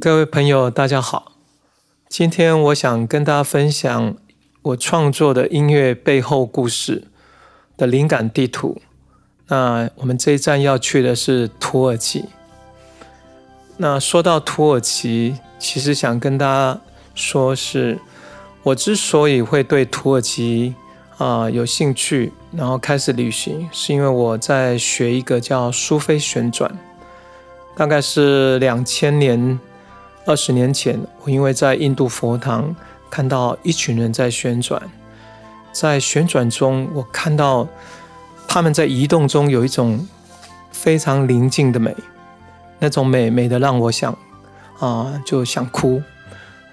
各位朋友，大家好。今天我想跟大家分享我创作的音乐背后故事的灵感地图。那我们这一站要去的是土耳其。那说到土耳其，其实想跟大家说，是我之所以会对土耳其啊有兴趣，然后开始旅行，是因为我在学一个叫苏菲旋转，大概是两千年。二十年前，我因为在印度佛堂看到一群人在旋转，在旋转中，我看到他们在移动中有一种非常宁静的美，那种美美的让我想啊就想哭，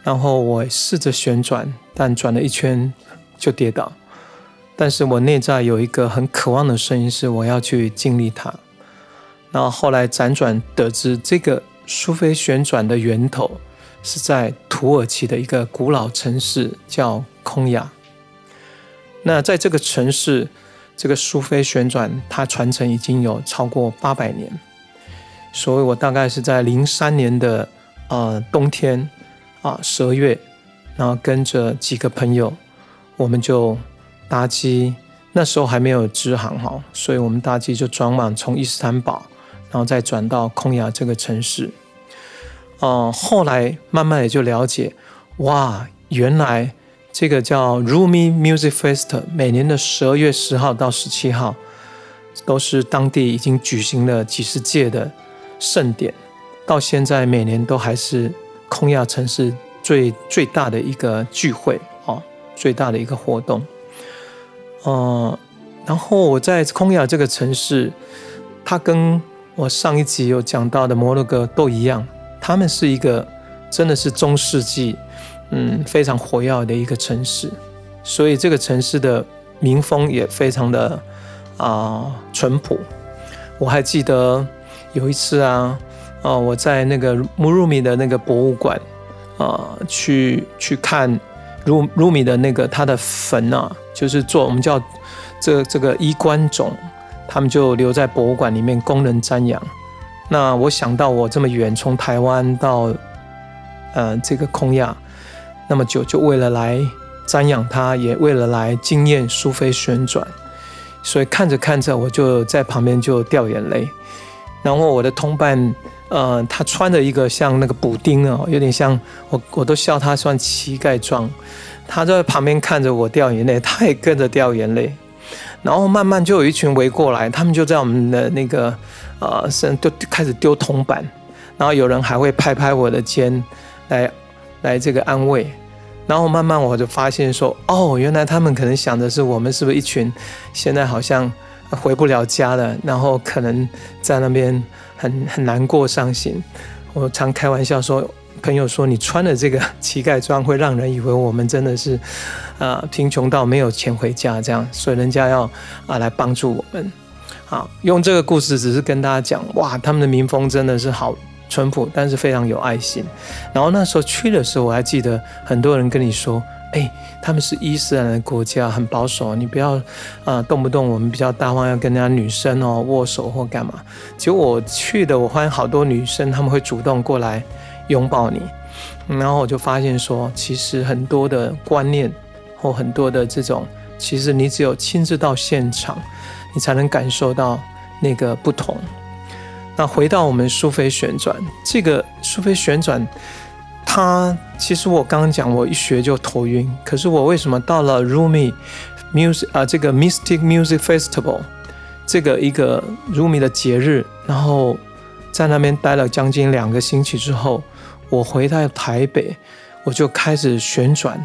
然后我试着旋转，但转了一圈就跌倒，但是我内在有一个很渴望的声音，是我要去经历它，然后后来辗转得知这个。苏菲旋转的源头是在土耳其的一个古老城市，叫空雅。那在这个城市，这个苏菲旋转它传承已经有超过八百年。所以我大概是在零三年的呃冬天啊十二月，然后跟着几个朋友，我们就搭机。那时候还没有支航哈，所以我们搭机就转往从伊斯坦堡，然后再转到空雅这个城市。哦，后来慢慢也就了解，哇，原来这个叫 Rumi Music Fest，每年的十二月十号到十七号，都是当地已经举行了几十届的盛典，到现在每年都还是空亚城市最最大的一个聚会哦，最大的一个活动。呃，然后我在空亚这个城市，它跟我上一集有讲到的摩洛哥都一样。他们是一个真的是中世纪，嗯，非常活跃的一个城市，所以这个城市的民风也非常的啊淳朴。我还记得有一次啊，啊，我在那个穆鲁米的那个博物馆啊，去去看鲁鲁米的那个他的坟啊，就是做我们叫这这个衣冠冢，他们就留在博物馆里面供人瞻仰。那我想到我这么远从台湾到，呃，这个空亚那么久，就为了来瞻仰它，也为了来惊艳苏菲旋转，所以看着看着，我就在旁边就掉眼泪。然后我的同伴，呃，他穿着一个像那个补丁哦，有点像我，我都笑他算乞丐装。他在旁边看着我掉眼泪，他也跟着掉眼泪。然后慢慢就有一群围过来，他们就在我们的那个。啊，甚都开始丢铜板，然后有人还会拍拍我的肩，来来这个安慰，然后慢慢我就发现说，哦，原来他们可能想的是我们是不是一群现在好像回不了家了，然后可能在那边很很难过伤心。我常开玩笑说，朋友说你穿的这个乞丐装会让人以为我们真的是啊贫穷到没有钱回家这样，所以人家要啊来帮助我们。啊，用这个故事只是跟大家讲，哇，他们的民风真的是好淳朴，但是非常有爱心。然后那时候去的时候，我还记得很多人跟你说，哎，他们是伊斯兰的国家，很保守，你不要啊，动不动我们比较大方要跟人家女生哦握手或干嘛。结果我去的，我发现好多女生他们会主动过来拥抱你，然后我就发现说，其实很多的观念或很多的这种，其实你只有亲自到现场。你才能感受到那个不同。那回到我们苏菲旋转，这个苏菲旋转，它其实我刚刚讲，我一学就头晕。可是我为什么到了 Rumi Music 啊，这个 Mystic Music Festival 这个一个 Rumi 的节日，然后在那边待了将近两个星期之后，我回到台北，我就开始旋转，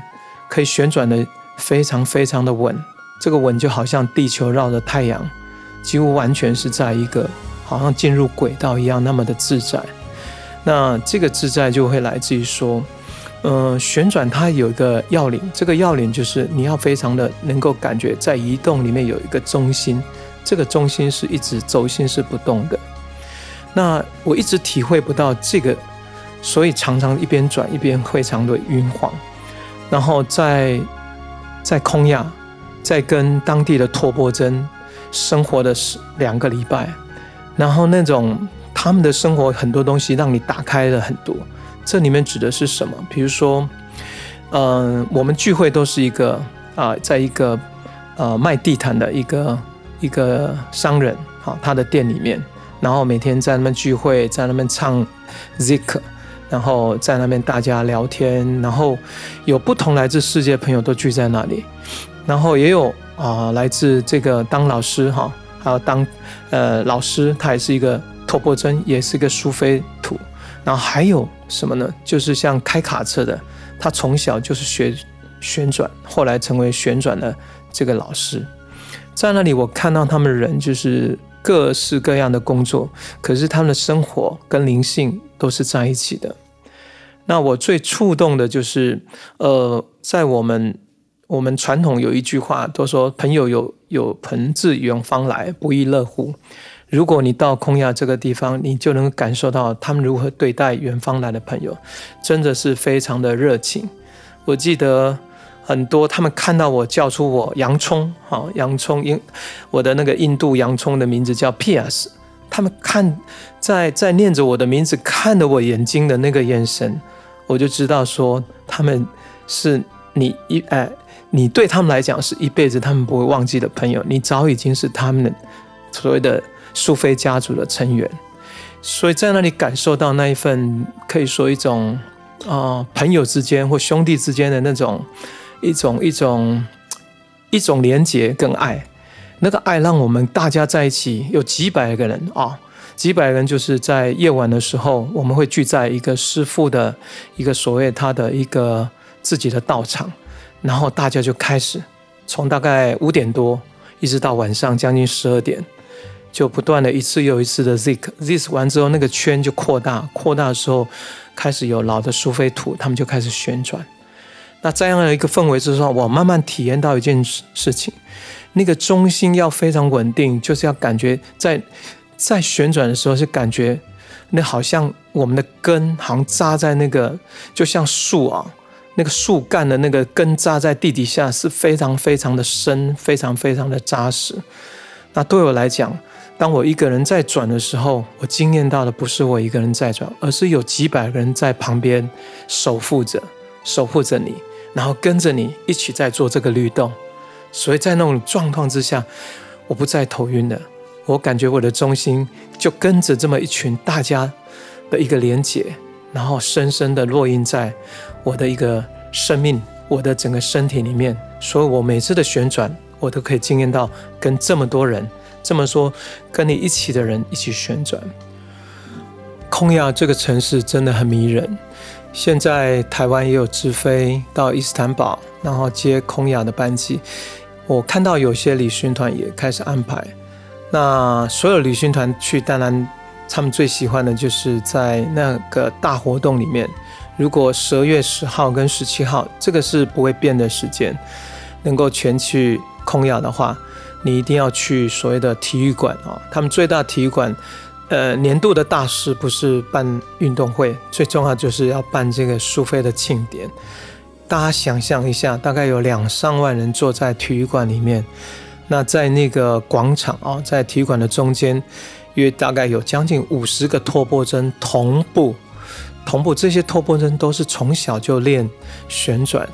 可以旋转的非常非常的稳。这个稳就好像地球绕着太阳，几乎完全是在一个好像进入轨道一样那么的自在。那这个自在就会来自于说，嗯，旋转它有一个要领，这个要领就是你要非常的能够感觉在移动里面有一个中心，这个中心是一直轴心是不动的。那我一直体会不到这个，所以常常一边转一边非常的晕晃，然后在在空亚。在跟当地的托钵真生活的是两个礼拜，然后那种他们的生活很多东西让你打开了很多，这里面指的是什么？比如说，嗯，我们聚会都是一个啊，在一个呃卖地毯的一个一个商人，好，他的店里面，然后每天在那边聚会，在那边唱 zik，然后在那边大家聊天，然后有不同来自世界朋友都聚在那里，然后也有啊来自这个当老师哈，还有当呃老师，他也是一个托钵针，也是一个苏菲土。然后还有什么呢？就是像开卡车的，他从小就是学旋转，后来成为旋转的这个老师。在那里，我看到他们人就是各式各样的工作，可是他们的生活跟灵性都是在一起的。那我最触动的就是，呃，在我们我们传统有一句话，都说朋友有有朋自远方来，不亦乐乎。如果你到空亚这个地方，你就能感受到他们如何对待远方来的朋友，真的是非常的热情。我记得很多他们看到我叫出我洋葱，哈，洋葱，因我的那个印度洋葱的名字叫 P.S.，他们看在在念着我的名字，看着我眼睛的那个眼神，我就知道说他们是你一哎，你对他们来讲是一辈子他们不会忘记的朋友，你早已经是他们的所谓的。苏菲家族的成员，所以在那里感受到那一份可以说一种啊朋友之间或兄弟之间的那种一种一种一种连结跟爱，那个爱让我们大家在一起有几百个人啊，几百人就是在夜晚的时候，我们会聚在一个师父的一个所谓他的一个自己的道场，然后大家就开始从大概五点多一直到晚上将近十二点。就不断的一次又一次的 zik，zik 完之后，那个圈就扩大，扩大的时候，开始有老的苏菲土，他们就开始旋转。那这样的一个氛围之上，我慢慢体验到一件事情，那个中心要非常稳定，就是要感觉在在旋转的时候是感觉那好像我们的根好像扎在那个，就像树啊，那个树干的那个根扎在地底下是非常非常的深，非常非常的扎实。那对我来讲，当我一个人在转的时候，我惊艳到的不是我一个人在转，而是有几百个人在旁边守护着、守护着你，然后跟着你一起在做这个律动。所以在那种状况之下，我不再头晕了。我感觉我的中心就跟着这么一群大家的一个连结，然后深深的落印在我的一个生命、我的整个身体里面。所以我每次的旋转，我都可以惊艳到跟这么多人。这么说，跟你一起的人一起旋转。空亚这个城市真的很迷人。现在台湾也有直飞到伊斯坦堡，然后接空亚的班机。我看到有些旅行团也开始安排。那所有旅行团去，当然他们最喜欢的就是在那个大活动里面。如果十二月十号跟十七号，这个是不会变的时间，能够全去空亚的话。你一定要去所谓的体育馆啊！他们最大体育馆，呃，年度的大事不是办运动会，最重要就是要办这个苏菲的庆典。大家想象一下，大概有两三万人坐在体育馆里面，那在那个广场啊，在体育馆的中间，约大概有将近五十个托波针同步，同步这些托波针都是从小就练旋转。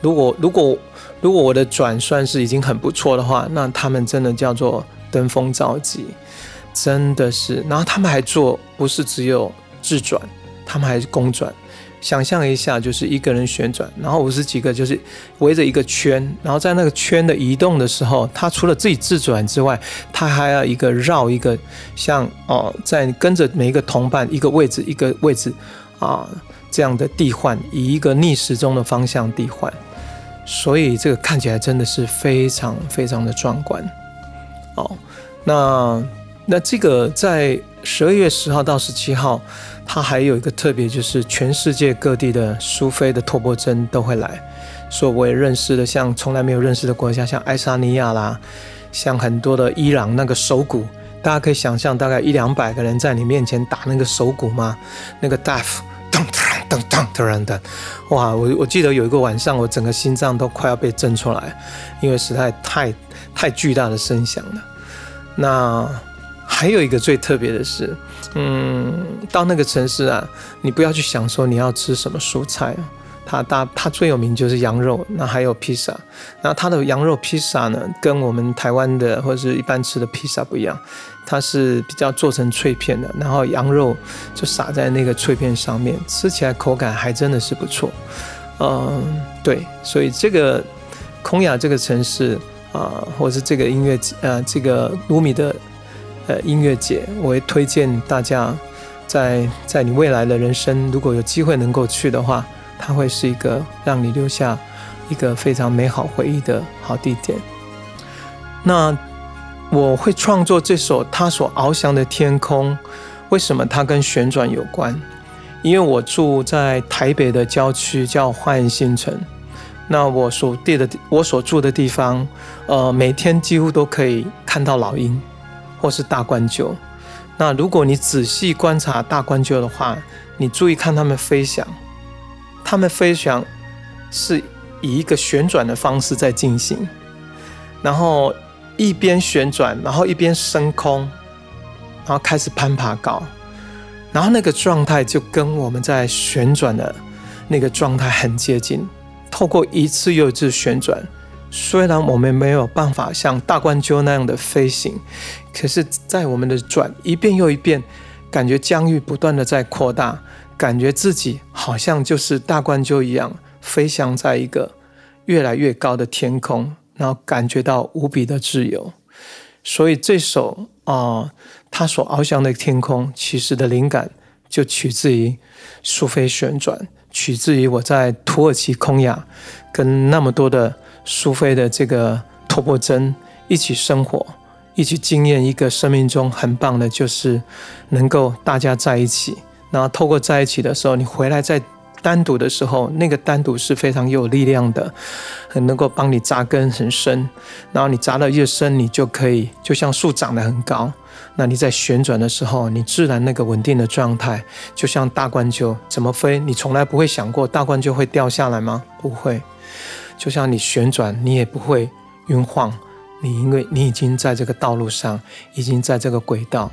如果如果如果我的转算是已经很不错的话，那他们真的叫做登峰造极，真的是。然后他们还做，不是只有自转，他们还是公转。想象一下，就是一个人旋转，然后五十几个就是围着一个圈，然后在那个圈的移动的时候，他除了自己自转之外，他还要一个绕一个，像哦，在跟着每一个同伴一个位置一个位置啊这样的递换，以一个逆时钟的方向递换。所以这个看起来真的是非常非常的壮观，哦，那那这个在十二月十号到十七号，它还有一个特别，就是全世界各地的苏菲的托钵针都会来，所以我也认识的，像从来没有认识的国家，像爱沙尼亚啦，像很多的伊朗那个手鼓，大家可以想象，大概一两百个人在你面前打那个手鼓吗？那个 daf。噔噔噔突然的，哇！我我记得有一个晚上，我整个心脏都快要被震出来，因为实在太太巨大的声响了。那还有一个最特别的是，嗯，到那个城市啊，你不要去想说你要吃什么蔬菜啊，它大它最有名就是羊肉，那还有披萨，那它的羊肉披萨呢，跟我们台湾的或者是一般吃的披萨不一样，它是比较做成脆片的，然后羊肉就撒在那个脆片上面，吃起来口感还真的是不错。嗯，对，所以这个空雅这个城市啊，或者是这个音乐呃，这个卢米的。呃，音乐节，我会推荐大家，在在你未来的人生，如果有机会能够去的话，它会是一个让你留下一个非常美好回忆的好地点。那我会创作这首他所翱翔的天空，为什么它跟旋转有关？因为我住在台北的郊区，叫花园新城。那我所地的我所住的地方，呃，每天几乎都可以看到老鹰。或是大冠鹫，那如果你仔细观察大冠鹫的话，你注意看它们飞翔，它们飞翔是以一个旋转的方式在进行，然后一边旋转，然后一边升空，然后开始攀爬高，然后那个状态就跟我们在旋转的那个状态很接近，透过一次又一次旋转。虽然我们没有办法像大冠鸠那样的飞行，可是，在我们的转一遍又一遍，感觉疆域不断的在扩大，感觉自己好像就是大冠鸠一样，飞翔在一个越来越高的天空，然后感觉到无比的自由。所以这首啊，他所翱翔的天空，其实的灵感就取自于苏菲旋转，取自于我在土耳其空雅跟那么多的。苏菲的这个托钵真一起生活，一起经验一个生命中很棒的，就是能够大家在一起。然后透过在一起的时候，你回来再单独的时候，那个单独是非常有力量的，很能够帮你扎根很深。然后你扎得越深，你就可以就像树长得很高。那你在旋转的时候，你自然那个稳定的状态，就像大冠鹫怎么飞，你从来不会想过大冠鹫会掉下来吗？不会。就像你旋转，你也不会晕晃，你因为你已经在这个道路上，已经在这个轨道，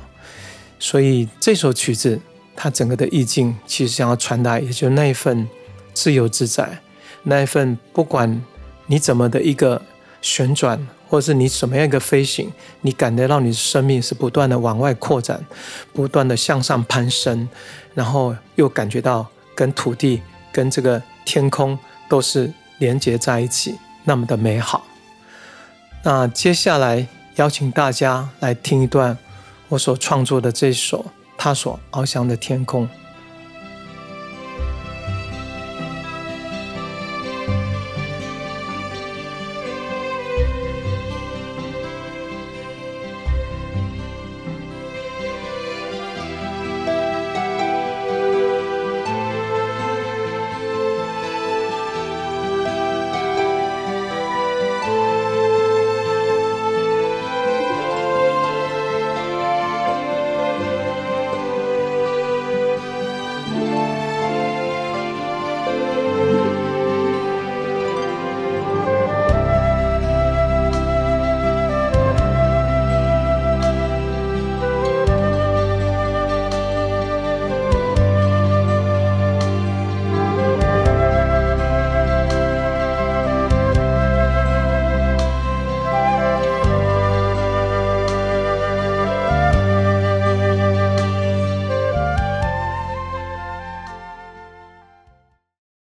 所以这首曲子它整个的意境其实想要传达，也就那一份自由自在，那一份不管你怎么的一个旋转，或者是你什么样一个飞行，你感觉到你的生命是不断的往外扩展，不断的向上攀升，然后又感觉到跟土地、跟这个天空都是。连接在一起，那么的美好。那接下来邀请大家来听一段我所创作的这首《他所翱翔的天空》。